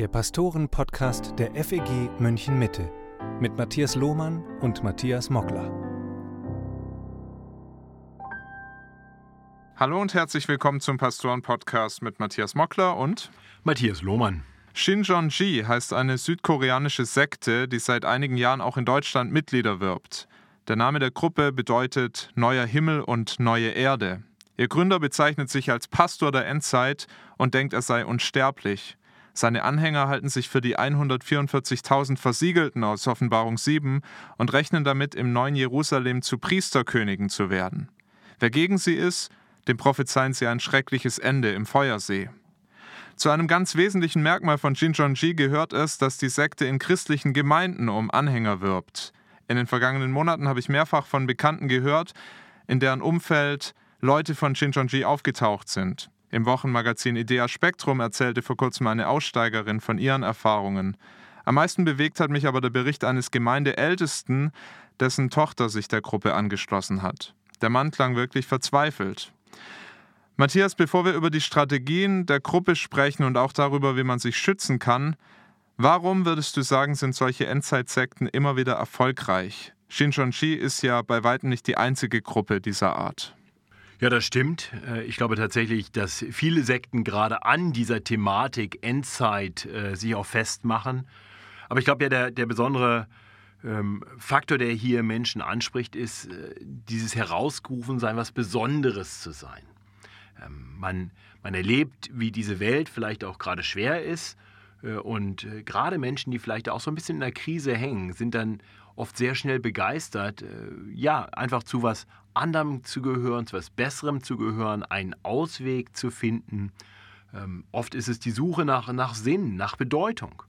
der Pastoren-Podcast der FEG München Mitte mit Matthias Lohmann und Matthias Mockler. Hallo und herzlich willkommen zum Pastoren-Podcast mit Matthias Mockler und Matthias Lohmann. Shinjeonji heißt eine südkoreanische Sekte, die seit einigen Jahren auch in Deutschland Mitglieder wirbt. Der Name der Gruppe bedeutet Neuer Himmel und neue Erde. Ihr Gründer bezeichnet sich als Pastor der Endzeit und denkt, er sei unsterblich. Seine Anhänger halten sich für die 144.000 Versiegelten aus Offenbarung 7 und rechnen damit, im neuen Jerusalem zu Priesterkönigen zu werden. Wer gegen sie ist, dem prophezeien sie ein schreckliches Ende im Feuersee. Zu einem ganz wesentlichen Merkmal von Jinjonji gehört es, dass die Sekte in christlichen Gemeinden um Anhänger wirbt. In den vergangenen Monaten habe ich mehrfach von Bekannten gehört, in deren Umfeld Leute von Shincheonji aufgetaucht sind. Im Wochenmagazin Idea Spektrum erzählte vor kurzem eine Aussteigerin von ihren Erfahrungen. Am meisten bewegt hat mich aber der Bericht eines Gemeindeältesten, dessen Tochter sich der Gruppe angeschlossen hat. Der Mann klang wirklich verzweifelt. Matthias, bevor wir über die Strategien der Gruppe sprechen und auch darüber, wie man sich schützen kann, warum würdest du sagen, sind solche Endzeitsekten immer wieder erfolgreich? Shincheonji ist ja bei weitem nicht die einzige Gruppe dieser Art. Ja, das stimmt. Äh, ich glaube tatsächlich, dass viele Sekten gerade an dieser Thematik Endzeit äh, sich auch festmachen. Aber ich glaube ja, der, der besondere ähm, Faktor, der hier Menschen anspricht, ist äh, dieses Herausgerufen sein, was Besonderes zu sein. Ähm, man, man erlebt, wie diese Welt vielleicht auch gerade schwer ist. Äh, und gerade Menschen, die vielleicht auch so ein bisschen in der Krise hängen, sind dann oft sehr schnell begeistert, äh, ja, einfach zu was anderem zu gehören, zu was Besserem zu gehören, einen Ausweg zu finden. Ähm, oft ist es die Suche nach, nach Sinn, nach Bedeutung.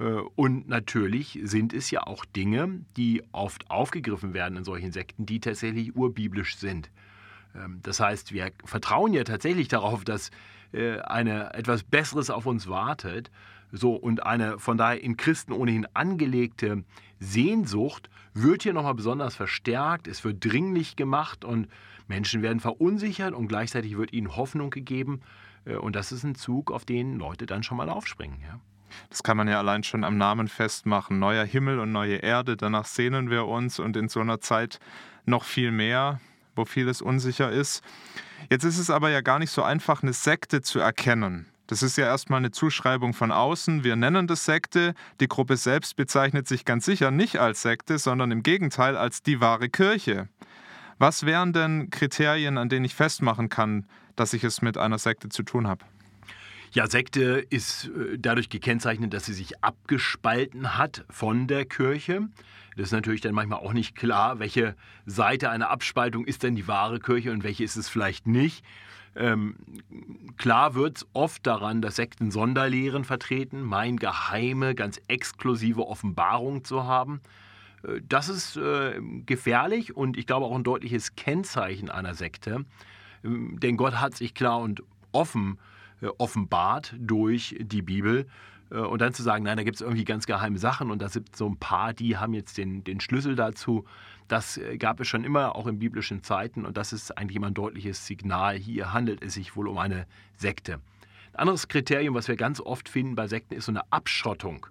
Äh, und natürlich sind es ja auch Dinge, die oft aufgegriffen werden in solchen Sekten, die tatsächlich urbiblisch sind. Ähm, das heißt, wir vertrauen ja tatsächlich darauf, dass eine, etwas Besseres auf uns wartet. So, und eine von daher in Christen ohnehin angelegte Sehnsucht wird hier nochmal besonders verstärkt, es wird dringlich gemacht und Menschen werden verunsichert und gleichzeitig wird ihnen Hoffnung gegeben. Äh, und das ist ein Zug, auf den Leute dann schon mal aufspringen. Ja. Das kann man ja allein schon am Namen festmachen. Neuer Himmel und neue Erde, danach sehnen wir uns und in so einer Zeit noch viel mehr, wo vieles unsicher ist. Jetzt ist es aber ja gar nicht so einfach, eine Sekte zu erkennen. Das ist ja erstmal eine Zuschreibung von außen. Wir nennen das Sekte. Die Gruppe selbst bezeichnet sich ganz sicher nicht als Sekte, sondern im Gegenteil als die wahre Kirche. Was wären denn Kriterien, an denen ich festmachen kann, dass ich es mit einer Sekte zu tun habe? Ja, Sekte ist äh, dadurch gekennzeichnet, dass sie sich abgespalten hat von der Kirche. Das ist natürlich dann manchmal auch nicht klar, welche Seite einer Abspaltung ist denn die wahre Kirche und welche ist es vielleicht nicht. Ähm, klar wird es oft daran, dass Sekten Sonderlehren vertreten, mein geheime, ganz exklusive Offenbarung zu haben. Äh, das ist äh, gefährlich und ich glaube auch ein deutliches Kennzeichen einer Sekte. Ähm, denn Gott hat sich klar und offen äh, offenbart durch die Bibel. Äh, und dann zu sagen, nein, da gibt es irgendwie ganz geheime Sachen und da sind so ein paar, die haben jetzt den, den Schlüssel dazu. Das äh, gab es schon immer, auch in biblischen Zeiten. Und das ist eigentlich immer ein deutliches Signal. Hier handelt es sich wohl um eine Sekte. Ein anderes Kriterium, was wir ganz oft finden bei Sekten, ist so eine Abschottung.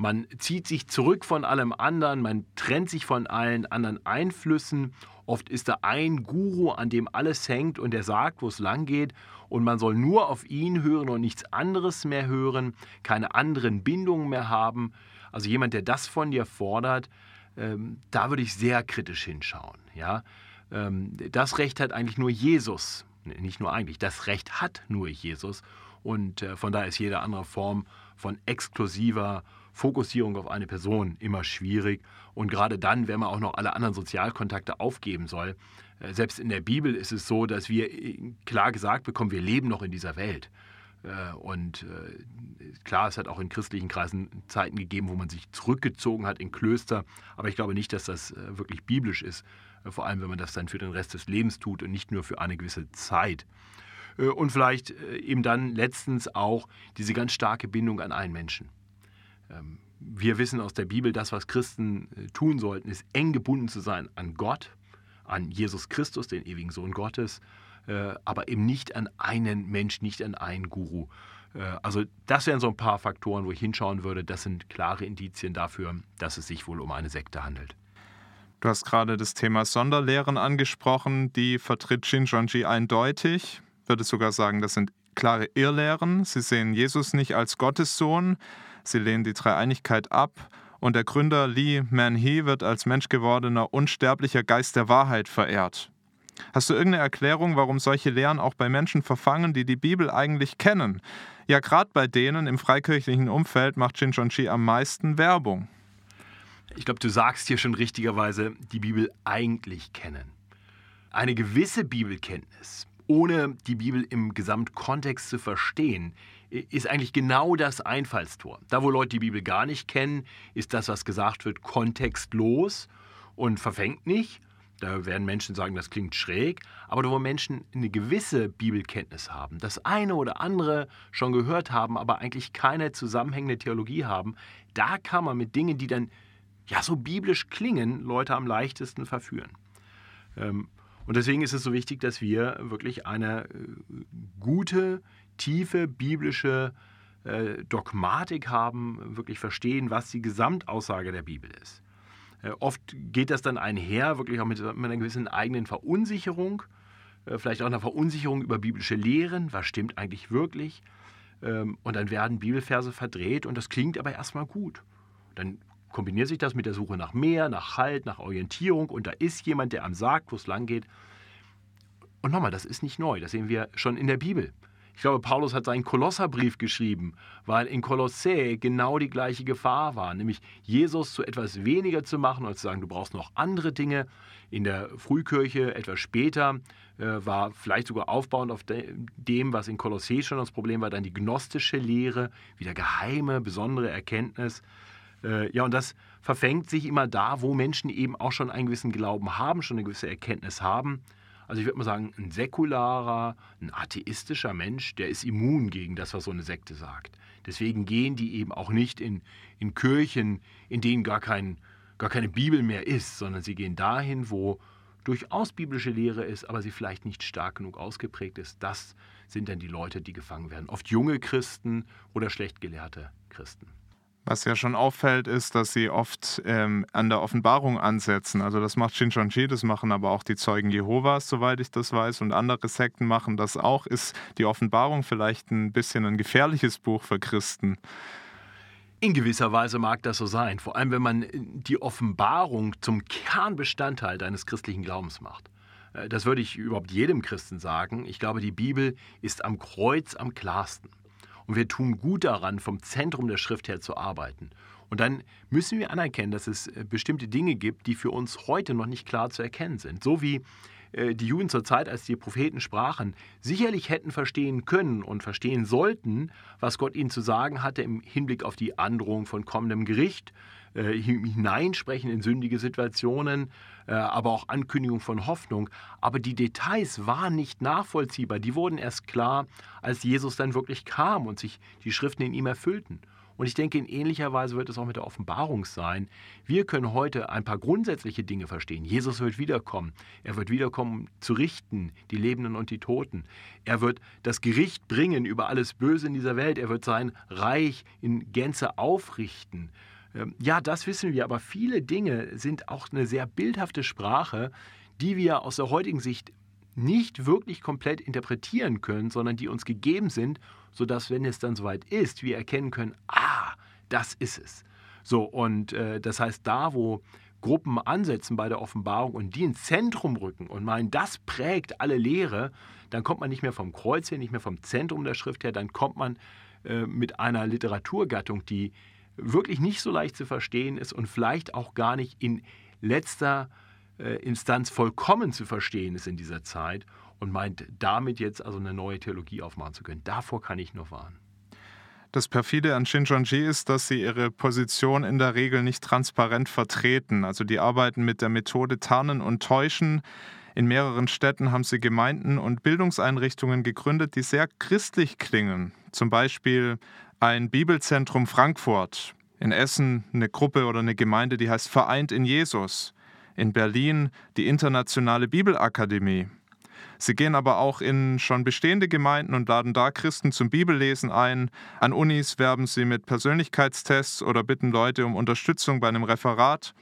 Man zieht sich zurück von allem anderen, man trennt sich von allen anderen Einflüssen. Oft ist da ein Guru, an dem alles hängt und der sagt, wo es lang geht. Und man soll nur auf ihn hören und nichts anderes mehr hören, keine anderen Bindungen mehr haben. Also jemand, der das von dir fordert, ähm, da würde ich sehr kritisch hinschauen. Ja? Ähm, das Recht hat eigentlich nur Jesus. Nicht nur eigentlich, das Recht hat nur Jesus. Und äh, von daher ist jede andere Form von exklusiver Fokussierung auf eine Person immer schwierig. Und gerade dann, wenn man auch noch alle anderen Sozialkontakte aufgeben soll. Äh, selbst in der Bibel ist es so, dass wir äh, klar gesagt bekommen, wir leben noch in dieser Welt. Äh, und klar, es hat auch in christlichen Kreisen Zeiten gegeben, wo man sich zurückgezogen hat in Klöster. Aber ich glaube nicht, dass das wirklich biblisch ist. Vor allem, wenn man das dann für den Rest des Lebens tut und nicht nur für eine gewisse Zeit. Und vielleicht eben dann letztens auch diese ganz starke Bindung an einen Menschen. Ähm, wir wissen aus der Bibel, das, was Christen tun sollten, ist eng gebunden zu sein an Gott, an Jesus Christus, den ewigen Sohn Gottes, äh, aber eben nicht an einen Mensch, nicht an einen Guru. Äh, also das wären so ein paar Faktoren, wo ich hinschauen würde. Das sind klare Indizien dafür, dass es sich wohl um eine Sekte handelt. Du hast gerade das Thema Sonderlehren angesprochen. Die vertritt Shinjonji eindeutig. Ich würde sogar sagen, das sind klare Irrlehren. Sie sehen Jesus nicht als Gottes Sohn. Sie lehnen die Dreieinigkeit ab. Und der Gründer Lee Man-hee wird als menschgewordener, unsterblicher Geist der Wahrheit verehrt. Hast du irgendeine Erklärung, warum solche Lehren auch bei Menschen verfangen, die die Bibel eigentlich kennen? Ja, gerade bei denen im freikirchlichen Umfeld macht Shinjonji am meisten Werbung. Ich glaube, du sagst hier schon richtigerweise, die Bibel eigentlich kennen. Eine gewisse Bibelkenntnis, ohne die Bibel im Gesamtkontext zu verstehen, ist eigentlich genau das Einfallstor. Da, wo Leute die Bibel gar nicht kennen, ist das, was gesagt wird, kontextlos und verfängt nicht. Da werden Menschen sagen, das klingt schräg. Aber da, wo Menschen eine gewisse Bibelkenntnis haben, das eine oder andere schon gehört haben, aber eigentlich keine zusammenhängende Theologie haben, da kann man mit Dingen, die dann ja so biblisch klingen, Leute am leichtesten verführen. Ähm, und deswegen ist es so wichtig, dass wir wirklich eine äh, gute, tiefe biblische äh, Dogmatik haben, wirklich verstehen, was die Gesamtaussage der Bibel ist. Äh, oft geht das dann einher, wirklich auch mit, mit einer gewissen eigenen Verunsicherung, vielleicht auch einer Verunsicherung über biblische Lehren, was stimmt eigentlich wirklich. Ähm, und dann werden Bibelverse verdreht und das klingt aber erstmal gut. Dann kombiniert sich das mit der Suche nach mehr, nach Halt, nach Orientierung und da ist jemand, der einem sagt, wo es lang geht. Und nochmal, das ist nicht neu, das sehen wir schon in der Bibel. Ich glaube, Paulus hat seinen Kolosserbrief geschrieben, weil in Kolossä genau die gleiche Gefahr war, nämlich Jesus zu etwas weniger zu machen und zu sagen, du brauchst noch andere Dinge. In der Frühkirche, etwas später, äh, war vielleicht sogar aufbauend auf de dem, was in Kolossä schon das Problem war, dann die gnostische Lehre, wieder geheime, besondere Erkenntnis. Äh, ja, und das verfängt sich immer da, wo Menschen eben auch schon einen gewissen Glauben haben, schon eine gewisse Erkenntnis haben. Also ich würde mal sagen, ein säkularer, ein atheistischer Mensch, der ist immun gegen das, was so eine Sekte sagt. Deswegen gehen die eben auch nicht in, in Kirchen, in denen gar, kein, gar keine Bibel mehr ist, sondern sie gehen dahin, wo durchaus biblische Lehre ist, aber sie vielleicht nicht stark genug ausgeprägt ist. Das sind dann die Leute, die gefangen werden. Oft junge Christen oder schlecht gelehrte Christen. Was ja schon auffällt, ist, dass sie oft ähm, an der Offenbarung ansetzen. Also das macht Shincheonji, das machen aber auch die Zeugen Jehovas, soweit ich das weiß, und andere Sekten machen das auch. Ist die Offenbarung vielleicht ein bisschen ein gefährliches Buch für Christen? In gewisser Weise mag das so sein, vor allem wenn man die Offenbarung zum Kernbestandteil deines christlichen Glaubens macht. Äh, das würde ich überhaupt jedem Christen sagen. Ich glaube, die Bibel ist am Kreuz am klarsten. Und wir tun gut daran, vom Zentrum der Schrift her zu arbeiten. Und dann müssen wir anerkennen, dass es äh, bestimmte Dinge gibt, die für uns heute noch nicht klar zu erkennen sind. So wie äh, die Juden zur Zeit, als die Propheten sprachen, sicherlich hätten verstehen können und verstehen sollten, was Gott ihnen zu sagen hatte im Hinblick auf die Androhung von kommendem Gericht, äh, hineinsprechen in sündige Situationen, äh, aber auch Ankündigung von Hoffnung. Aber die Details waren nicht nachvollziehbar. Die wurden erst klar, als Jesus dann wirklich kam und sich die Schriften in ihm erfüllten. Und ich denke, in ähnlicher Weise wird es auch mit der Offenbarung sein. Wir können heute ein paar grundsätzliche Dinge verstehen. Jesus wird wiederkommen. Er wird wiederkommen, um zu richten, die Lebenden und die Toten. Er wird das Gericht bringen über alles Böse in dieser Welt. Er wird sein Reich in Gänze aufrichten. Ähm, ja, das wissen wir, aber viele Dinge sind auch eine sehr bildhafte Sprache, die wir aus der heutigen Sicht nicht wirklich komplett interpretieren können, sondern die uns gegeben sind, sodass, wenn es dann soweit ist, wir erkennen können, ah, das ist es. So, und äh, das heißt, da, wo Gruppen ansetzen bei der Offenbarung und die ins Zentrum rücken und meinen, das prägt alle Lehre, dann kommt man nicht mehr vom Kreuz her, nicht mehr vom Zentrum der Schrift her, dann kommt man äh, mit einer Literaturgattung, die wirklich nicht so leicht zu verstehen ist und vielleicht auch gar nicht in letzter äh, Instanz vollkommen zu verstehen ist in dieser Zeit und meint damit jetzt also eine neue Theologie aufmachen zu können. Davor kann ich nur warnen. Das perfide an Shincheonji ist, dass sie ihre Position in der Regel nicht transparent vertreten. Also die arbeiten mit der Methode Tarnen und Täuschen. In mehreren Städten haben sie Gemeinden und Bildungseinrichtungen gegründet, die sehr christlich klingen. Zum Beispiel ein Bibelzentrum Frankfurt, in Essen eine Gruppe oder eine Gemeinde, die heißt Vereint in Jesus, in Berlin die Internationale Bibelakademie. Sie gehen aber auch in schon bestehende Gemeinden und laden da Christen zum Bibellesen ein. An Unis werben sie mit Persönlichkeitstests oder bitten Leute um Unterstützung bei einem Referat.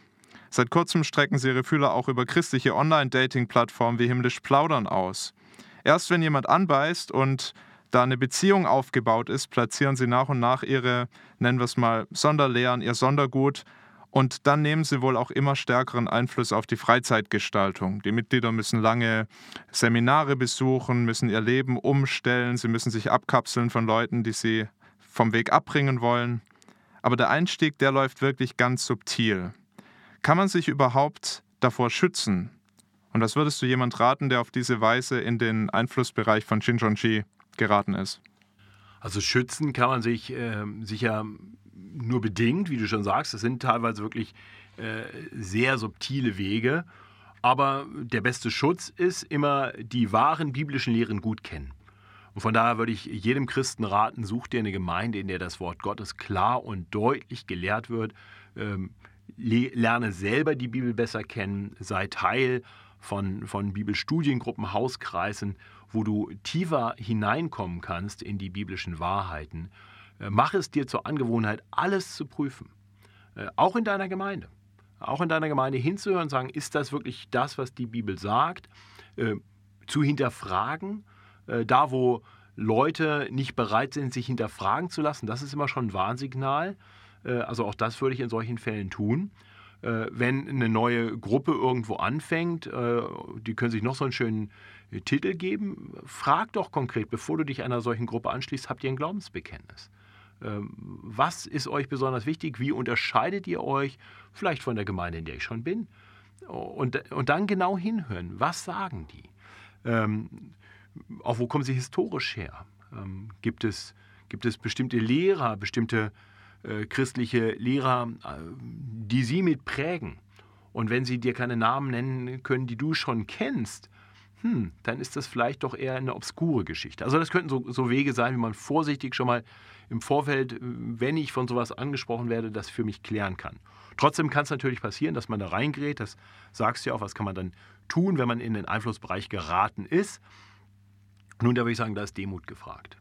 Seit kurzem strecken sie ihre Fühler auch über christliche Online-Dating-Plattformen wie Himmlisch Plaudern aus. Erst wenn jemand anbeißt und da eine Beziehung aufgebaut ist, platzieren sie nach und nach ihre, nennen wir es mal, Sonderlehren, ihr Sondergut. Und dann nehmen sie wohl auch immer stärkeren Einfluss auf die Freizeitgestaltung. Die Mitglieder müssen lange Seminare besuchen, müssen ihr Leben umstellen, sie müssen sich abkapseln von Leuten, die sie vom Weg abbringen wollen. Aber der Einstieg, der läuft wirklich ganz subtil. Kann man sich überhaupt davor schützen? Und was würdest du jemand raten, der auf diese Weise in den Einflussbereich von Shinjonji geraten ist? Also schützen kann man sich äh, sicher nur bedingt, wie du schon sagst. Es sind teilweise wirklich äh, sehr subtile Wege. Aber der beste Schutz ist immer die wahren biblischen Lehren gut kennen. Und von daher würde ich jedem Christen raten, such dir eine Gemeinde, in der das Wort Gottes klar und deutlich gelehrt wird. Ähm, lerne selber die Bibel besser kennen, sei Teil von, von Bibelstudiengruppen, Hauskreisen, wo du tiefer hineinkommen kannst in die biblischen Wahrheiten. Äh, mach es dir zur Angewohnheit, alles zu prüfen, äh, auch in deiner Gemeinde. Auch in deiner Gemeinde hinzuhören und sagen, ist das wirklich das, was die Bibel sagt? Äh, zu hinterfragen, da wo Leute nicht bereit sind, sich hinterfragen zu lassen, das ist immer schon ein Warnsignal. Also auch das würde ich in solchen Fällen tun. Wenn eine neue Gruppe irgendwo anfängt, die können sich noch so einen schönen Titel geben, frag doch konkret, bevor du dich einer solchen Gruppe anschließt, habt ihr ein Glaubensbekenntnis? Ähm, was ist euch besonders wichtig? Wie unterscheidet ihr euch vielleicht von der Gemeinde, in der ich schon bin? Und, und dann genau hinhören. Was sagen die? Ähm, auch wo kommen sie historisch her? Ähm, gibt, es, gibt es bestimmte Lehrer, bestimmte äh, christliche Lehrer, äh, die sie mit prägen? Und wenn sie dir keine Namen nennen können, die du schon kennst, hm, dann ist das vielleicht doch eher eine obskure Geschichte. Also das könnten so, so Wege sein, wie man vorsichtig schon mal im Vorfeld, wenn ich von sowas angesprochen werde, das für mich klären kann. Trotzdem kann es natürlich passieren, dass man da reingerät. Das sagst du ja auch, was kann man dann tun, wenn man in den Einflussbereich geraten ist. Nun, da würde ich sagen, da ist Demut gefragt.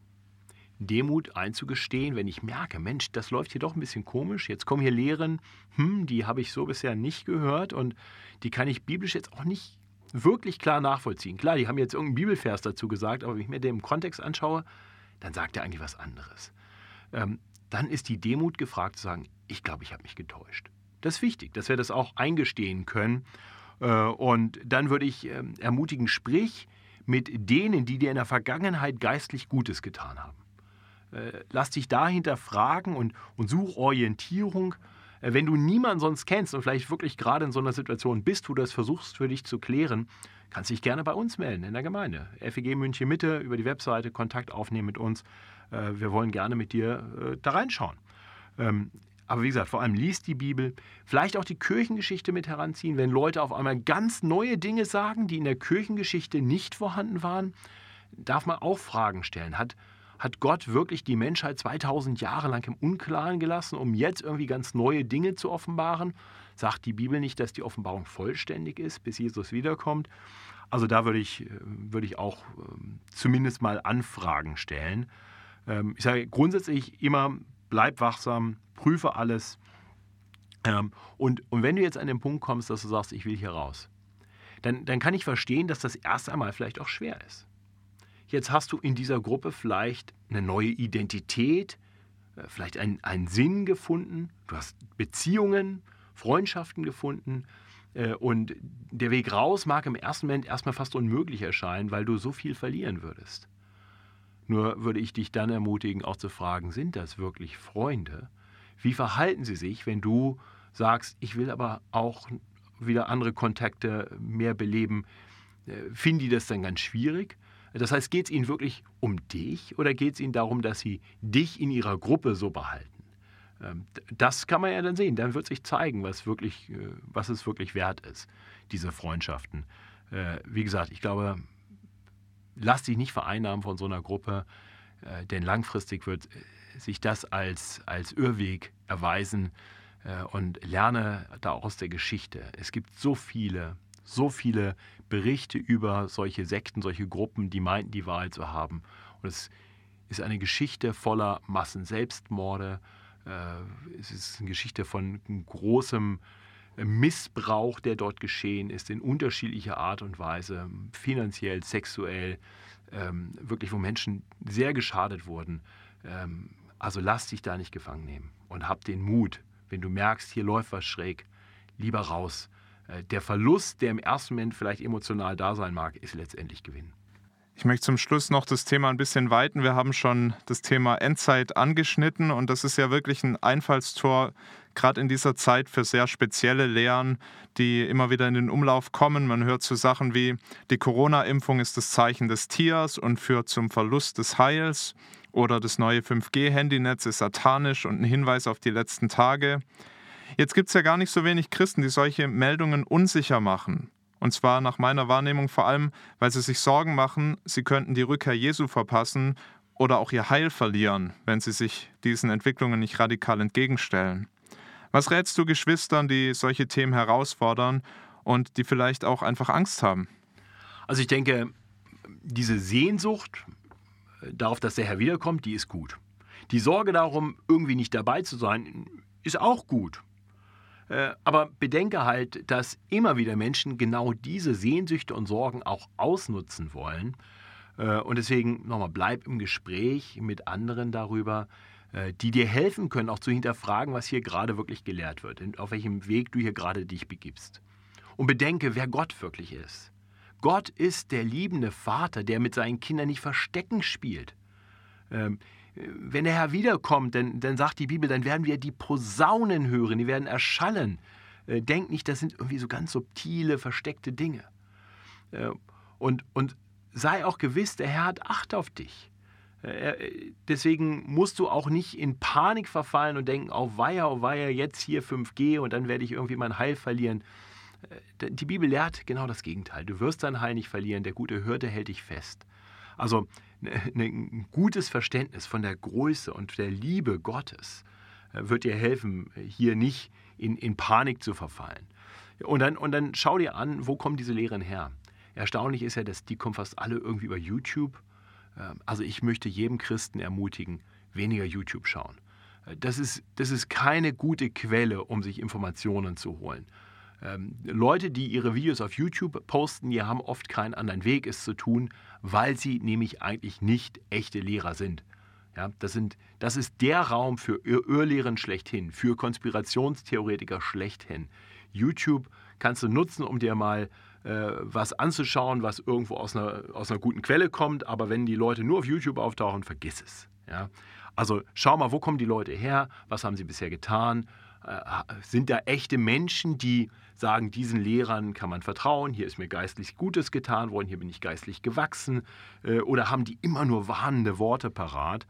Demut einzugestehen, wenn ich merke, Mensch, das läuft hier doch ein bisschen komisch. Jetzt kommen hier Lehren, hm, die habe ich so bisher nicht gehört und die kann ich biblisch jetzt auch nicht wirklich klar nachvollziehen. Klar, die haben jetzt irgendeinen Bibelvers dazu gesagt, aber wenn ich mir den im Kontext anschaue, dann sagt er eigentlich was anderes. Ähm, dann ist die Demut gefragt zu sagen, ich glaube, ich habe mich getäuscht. Das ist wichtig, dass wir das auch eingestehen können. Äh, und dann würde ich ähm, ermutigen, sprich mit denen, die dir in der Vergangenheit geistlich Gutes getan haben. Äh, lass dich dahinter fragen und, und such Orientierung wenn du niemanden sonst kennst und vielleicht wirklich gerade in so einer Situation bist, wo du das versuchst für dich zu klären, kannst dich gerne bei uns melden in der Gemeinde. FEG München Mitte über die Webseite Kontakt aufnehmen mit uns. Äh, wir wollen gerne mit dir äh, da reinschauen. Ähm, aber wie gesagt, vor allem liest die Bibel, vielleicht auch die Kirchengeschichte mit heranziehen, wenn Leute auf einmal ganz neue Dinge sagen, die in der Kirchengeschichte nicht vorhanden waren, darf man auch Fragen stellen. Hat, hat Gott wirklich die Menschheit 2000 Jahre lang im Unklaren gelassen, um jetzt irgendwie ganz neue Dinge zu offenbaren? Sagt die Bibel nicht, dass die Offenbarung vollständig ist, bis Jesus wiederkommt? Also da würde ich, äh, würde ich auch ähm, zumindest mal Anfragen stellen. Ähm, ich sage grundsätzlich immer, bleib wachsam, prüfe alles. Ähm, und, und wenn du jetzt an den Punkt kommst, dass du sagst, ich will hier raus, dann, dann kann ich verstehen, dass das erst einmal vielleicht auch schwer ist. Jetzt hast du in dieser Gruppe vielleicht eine neue Identität, äh, vielleicht einen, einen Sinn gefunden, du hast Beziehungen, Freundschaften gefunden äh, und der Weg raus mag im ersten Moment erstmal fast unmöglich erscheinen, weil du so viel verlieren würdest. Nur würde ich dich dann ermutigen, auch zu fragen, sind das wirklich Freunde? Wie verhalten sie sich, wenn du sagst, ich will aber auch wieder andere Kontakte mehr beleben? Äh, finden die das dann ganz schwierig? Das heißt, geht es Ihnen wirklich um dich oder geht es Ihnen darum, dass Sie dich in Ihrer Gruppe so behalten? Ähm, das kann man ja dann sehen. Dann wird sich zeigen, was, wirklich, äh, was es wirklich wert ist, diese Freundschaften. Äh, wie gesagt, ich glaube, lass dich nicht vereinnahmen von so einer Gruppe, äh, denn langfristig wird sich das als, als Irrweg erweisen und lerne da auch aus der Geschichte. Es gibt so viele, so viele Berichte über solche Sekten, solche Gruppen, die meinten, die Wahrheit zu haben. Und es ist eine Geschichte voller Massenselbstmorde. Äh, es ist eine Geschichte von großem Missbrauch, der dort geschehen ist, in unterschiedlicher Art und Weise, finanziell, sexuell, ähm, wirklich, wo Menschen sehr geschadet wurden. Ähm, also lass dich da nicht gefangen nehmen und hab den Mut, wenn du merkst, hier läuft was schräg, lieber raus. Äh, der Verlust, der im ersten Moment vielleicht emotional da sein mag, ist letztendlich Gewinn. Ich möchte zum Schluss noch das Thema ein bisschen weiten. Wir haben schon das Thema Endzeit angeschnitten und das ist ja wirklich ein Einfallstor, gerade in dieser Zeit für sehr spezielle Lehren, die immer wieder in den Umlauf kommen. Man hört zu so Sachen wie, die Corona-Impfung ist das Zeichen des Tiers und führt zum Verlust des Heils oder das neue 5G-Handynetz ist satanisch und ein Hinweis auf die letzten Tage. Jetzt gibt es ja gar nicht so wenig Christen, die solche Meldungen unsicher machen. Und zwar nach meiner Wahrnehmung vor allem, weil sie sich Sorgen machen, sie könnten die Rückkehr Jesu verpassen oder auch ihr Heil verlieren, wenn sie sich diesen Entwicklungen nicht radikal entgegenstellen. Was rätst du Geschwistern, die solche Themen herausfordern und die vielleicht auch einfach Angst haben? Also ich denke, diese Sehnsucht darauf, dass der Herr wiederkommt, die ist gut. Die Sorge darum, irgendwie nicht dabei zu sein, ist auch gut. Äh, aber bedenke halt, dass immer wieder Menschen genau diese Sehnsüchte und Sorgen auch ausnutzen wollen. Äh, und deswegen nochmal, bleib im Gespräch mit anderen darüber, äh, die dir helfen können, auch zu hinterfragen, was hier gerade wirklich gelehrt wird, auf welchem Weg du hier gerade dich begibst. Und bedenke, wer Gott wirklich ist. Gott ist der liebende Vater, der mit seinen Kindern nicht Verstecken spielt. Wenn der Herr wiederkommt, dann, dann sagt die Bibel, dann werden wir die Posaunen hören, die werden erschallen. Äh, denk nicht, das sind irgendwie so ganz subtile, versteckte Dinge. Äh, und, und sei auch gewiss, der Herr hat Acht auf dich. Äh, deswegen musst du auch nicht in Panik verfallen und denken, oh weia, oh weia, jetzt hier 5G und dann werde ich irgendwie mein Heil verlieren. Die Bibel lehrt genau das Gegenteil. Du wirst dein Heil nicht verlieren, der gute Hirte hält dich fest. Also ein gutes Verständnis von der Größe und der Liebe Gottes äh, wird dir helfen, hier nicht in, in Panik zu verfallen. Und dann, und dann schau dir an, wo kommen diese Lehren her. Erstaunlich ist ja, dass die kommen fast alle irgendwie über YouTube. Ähm, also ich möchte jedem Christen ermutigen, weniger YouTube schauen. Äh, das ist, das ist keine gute Quelle, um sich Informationen zu holen. Ähm, Leute, die ihre Videos auf YouTube posten, die haben oft keinen anderen Weg, es zu tun, weil sie nämlich eigentlich nicht echte Lehrer sind. Ja, das, sind, das ist der Raum für Irrlehren schlechthin, für Konspirationstheoretiker schlechthin. YouTube kannst du nutzen, um dir mal äh, was anzuschauen, was irgendwo aus einer, aus einer guten Quelle kommt, aber wenn die Leute nur auf YouTube auftauchen, vergiss es. Ja? Also schau mal, wo kommen die Leute her, was haben sie bisher getan, sind da echte Menschen, die sagen, diesen Lehrern kann man vertrauen, hier ist mir geistlich Gutes getan worden, hier bin ich geistlich gewachsen, äh, oder haben die immer nur warnende Worte parat.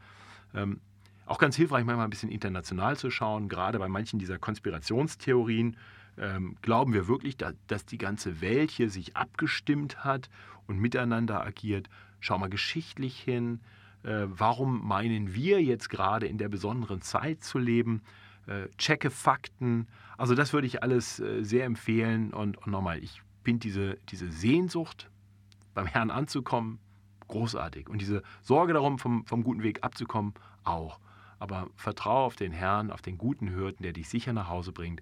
Ähm, auch ganz hilfreich, manchmal ein bisschen international zu schauen, gerade bei manchen dieser Konspirationstheorien. Ähm, glauben wir wirklich, da, dass die ganze Welt hier sich abgestimmt hat und miteinander agiert? Schau mal geschichtlich hin. Äh, warum meinen wir jetzt gerade in der besonderen Zeit zu leben? Äh, checke Fakten. Also das würde ich alles äh, sehr empfehlen. Und, und nochmal, ich finde diese, diese Sehnsucht, beim Herrn anzukommen, großartig. Und diese Sorge darum, vom, vom guten Weg abzukommen, auch. Aber vertraue auf den Herrn, auf den guten Hirten, der dich sicher nach Hause bringt.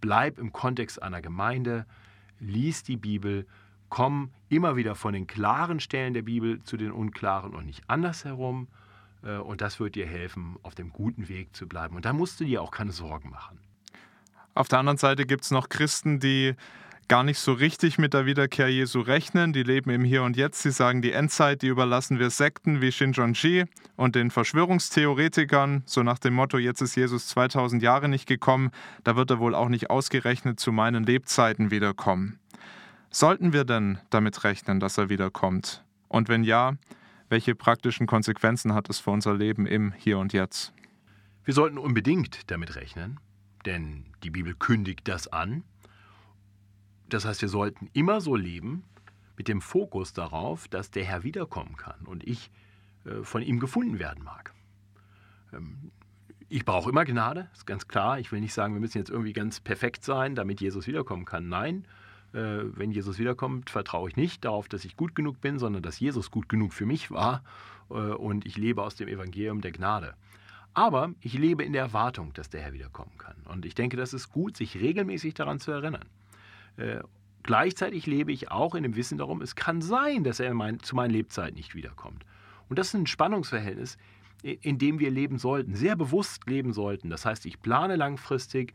Bleib im Kontext einer Gemeinde, lies die Bibel, komm immer wieder von den klaren Stellen der Bibel zu den unklaren und nicht andersherum. Äh, und das wird dir helfen, auf dem guten Weg zu bleiben. Und da musst du dir auch keine Sorgen machen. Auf der anderen Seite gibt es noch Christen, die gar nicht so richtig mit der Wiederkehr Jesu rechnen. Die leben im Hier und Jetzt. Sie sagen, die Endzeit, die überlassen wir Sekten wie Shinjonji und den Verschwörungstheoretikern, so nach dem Motto, jetzt ist Jesus 2000 Jahre nicht gekommen, da wird er wohl auch nicht ausgerechnet zu meinen Lebzeiten wiederkommen. Sollten wir denn damit rechnen, dass er wiederkommt? Und wenn ja, welche praktischen Konsequenzen hat es für unser Leben im Hier und Jetzt? Wir sollten unbedingt damit rechnen, denn die Bibel kündigt das an. Das heißt, wir sollten immer so leben mit dem Fokus darauf, dass der Herr wiederkommen kann und ich äh, von ihm gefunden werden mag. Ähm, ich brauche immer Gnade, ist ganz klar. Ich will nicht sagen, wir müssen jetzt irgendwie ganz perfekt sein, damit Jesus wiederkommen kann. Nein, wenn Jesus wiederkommt, vertraue ich nicht darauf, dass ich gut genug bin, sondern dass Jesus gut genug für mich war äh, und ich lebe aus dem Evangelium der Gnade. Aber ich lebe in der Erwartung, dass der Herr wiederkommen kann. Und ich denke, das ist gut, sich regelmäßig daran zu erinnern. Äh, gleichzeitig lebe ich auch in dem Wissen darum, es kann sein, dass er mein, zu meinen Lebzeiten nicht wiederkommt. Und das ist ein Spannungsverhältnis, in dem wir leben sollten, sehr bewusst leben sollten. Das heißt, ich plane langfristig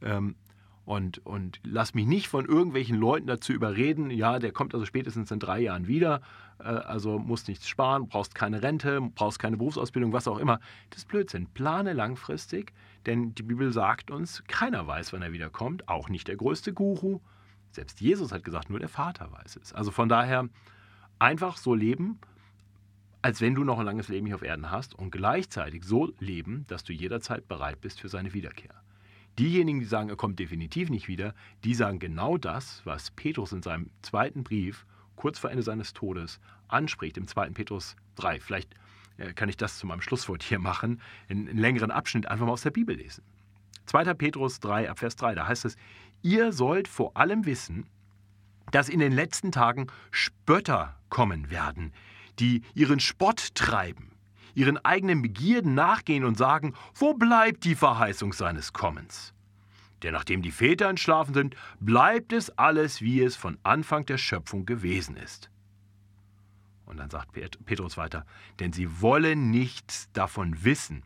ähm, und, und lass mich nicht von irgendwelchen Leuten dazu überreden, ja, der kommt also spätestens in drei Jahren wieder, äh, also musst nichts sparen, brauchst keine Rente, brauchst keine Berufsausbildung, was auch immer. Das ist Blödsinn. Plane langfristig, denn die Bibel sagt uns, keiner weiß, wann er wiederkommt, auch nicht der größte Guru. Selbst Jesus hat gesagt, nur der Vater weiß es. Also von daher einfach so leben, als wenn du noch ein langes Leben hier auf Erden hast und gleichzeitig so leben, dass du jederzeit bereit bist für seine Wiederkehr. Diejenigen, die sagen, er kommt definitiv nicht wieder, die sagen genau das, was Petrus in seinem zweiten Brief kurz vor Ende seines Todes anspricht, im zweiten Petrus 3. Vielleicht äh, kann ich das zu meinem Schlusswort hier machen, einen längeren Abschnitt einfach mal aus der Bibel lesen. 2. Petrus 3, Abvers 3, da heißt es, ihr sollt vor allem wissen, dass in den letzten Tagen Spötter kommen werden, die ihren Spott treiben ihren eigenen Begierden nachgehen und sagen, wo bleibt die Verheißung seines Kommens? Denn nachdem die Väter entschlafen sind, bleibt es alles, wie es von Anfang der Schöpfung gewesen ist. Und dann sagt Petrus weiter, denn sie wollen nichts davon wissen,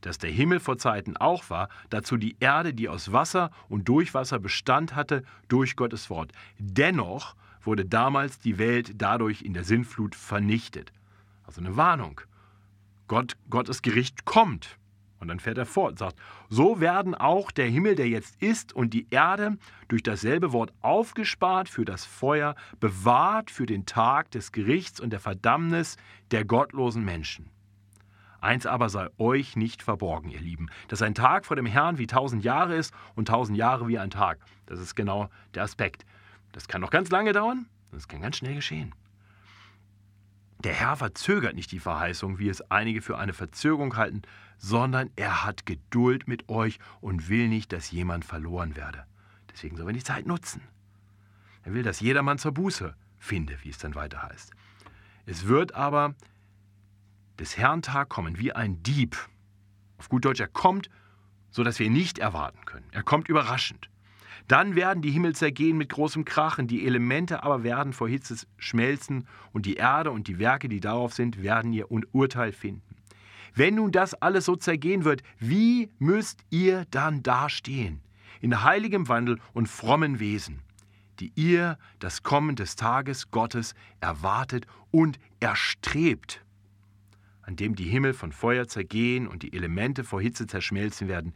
dass der Himmel vor Zeiten auch war, dazu die Erde, die aus Wasser und durch Wasser Bestand hatte, durch Gottes Wort. Dennoch wurde damals die Welt dadurch in der Sinnflut vernichtet. Also eine Warnung. Gott, Gottes Gericht kommt. Und dann fährt er fort und sagt, so werden auch der Himmel, der jetzt ist, und die Erde durch dasselbe Wort aufgespart für das Feuer, bewahrt für den Tag des Gerichts und der Verdammnis der gottlosen Menschen. Eins aber sei euch nicht verborgen, ihr Lieben, dass ein Tag vor dem Herrn wie tausend Jahre ist und tausend Jahre wie ein Tag. Das ist genau der Aspekt. Das kann noch ganz lange dauern, das kann ganz schnell geschehen. Der Herr verzögert nicht die Verheißung, wie es einige für eine Verzögerung halten, sondern er hat Geduld mit euch und will nicht, dass jemand verloren werde. Deswegen sollen wir die Zeit nutzen. Er will, dass jedermann zur Buße finde, wie es dann weiter heißt. Es wird aber des Herrn Tag kommen wie ein Dieb. Auf gut Deutsch, er kommt, so dass wir ihn nicht erwarten können. Er kommt überraschend. Dann werden die Himmel zergehen mit großem Krachen, die Elemente aber werden vor Hitze schmelzen und die Erde und die Werke, die darauf sind, werden ihr Urteil finden. Wenn nun das alles so zergehen wird, wie müsst ihr dann dastehen? In heiligem Wandel und frommen Wesen, die ihr das Kommen des Tages Gottes erwartet und erstrebt, an dem die Himmel von Feuer zergehen und die Elemente vor Hitze zerschmelzen werden.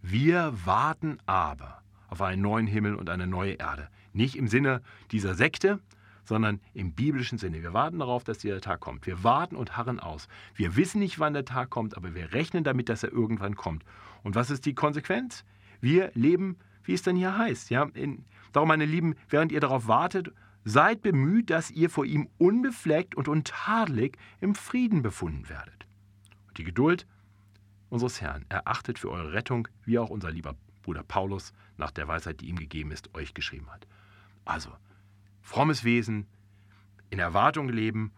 Wir warten aber auf einen neuen Himmel und eine neue Erde. Nicht im Sinne dieser Sekte, sondern im biblischen Sinne. Wir warten darauf, dass dieser Tag kommt. Wir warten und harren aus. Wir wissen nicht, wann der Tag kommt, aber wir rechnen damit, dass er irgendwann kommt. Und was ist die Konsequenz? Wir leben, wie es dann hier heißt. Ja? In, darum, meine Lieben, während ihr darauf wartet, seid bemüht, dass ihr vor ihm unbefleckt und untadelig im Frieden befunden werdet. Und die Geduld unseres Herrn erachtet für eure Rettung, wie auch unser lieber Bruder Paulus nach der Weisheit, die ihm gegeben ist, euch geschrieben hat. Also, frommes Wesen, in Erwartung leben,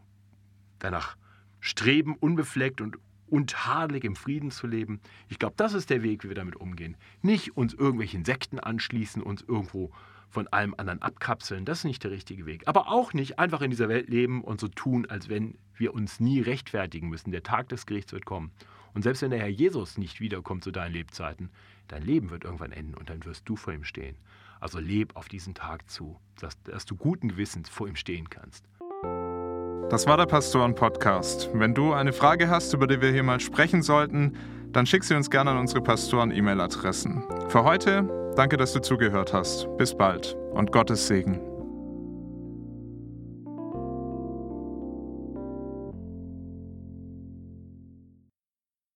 danach streben, unbefleckt und untadelig im Frieden zu leben. Ich glaube, das ist der Weg, wie wir damit umgehen. Nicht uns irgendwelchen Sekten anschließen, uns irgendwo von allem anderen abkapseln. Das ist nicht der richtige Weg. Aber auch nicht einfach in dieser Welt leben und so tun, als wenn wir uns nie rechtfertigen müssen. Der Tag des Gerichts wird kommen. Und selbst wenn der Herr Jesus nicht wiederkommt zu deinen Lebzeiten, dein Leben wird irgendwann enden und dann wirst du vor ihm stehen. Also leb auf diesen Tag zu, dass, dass du guten Gewissens vor ihm stehen kannst. Das war der Pastoren-Podcast. Wenn du eine Frage hast, über die wir hier mal sprechen sollten, dann schick sie uns gerne an unsere Pastoren-E-Mail-Adressen. Für heute, danke, dass du zugehört hast. Bis bald und Gottes Segen.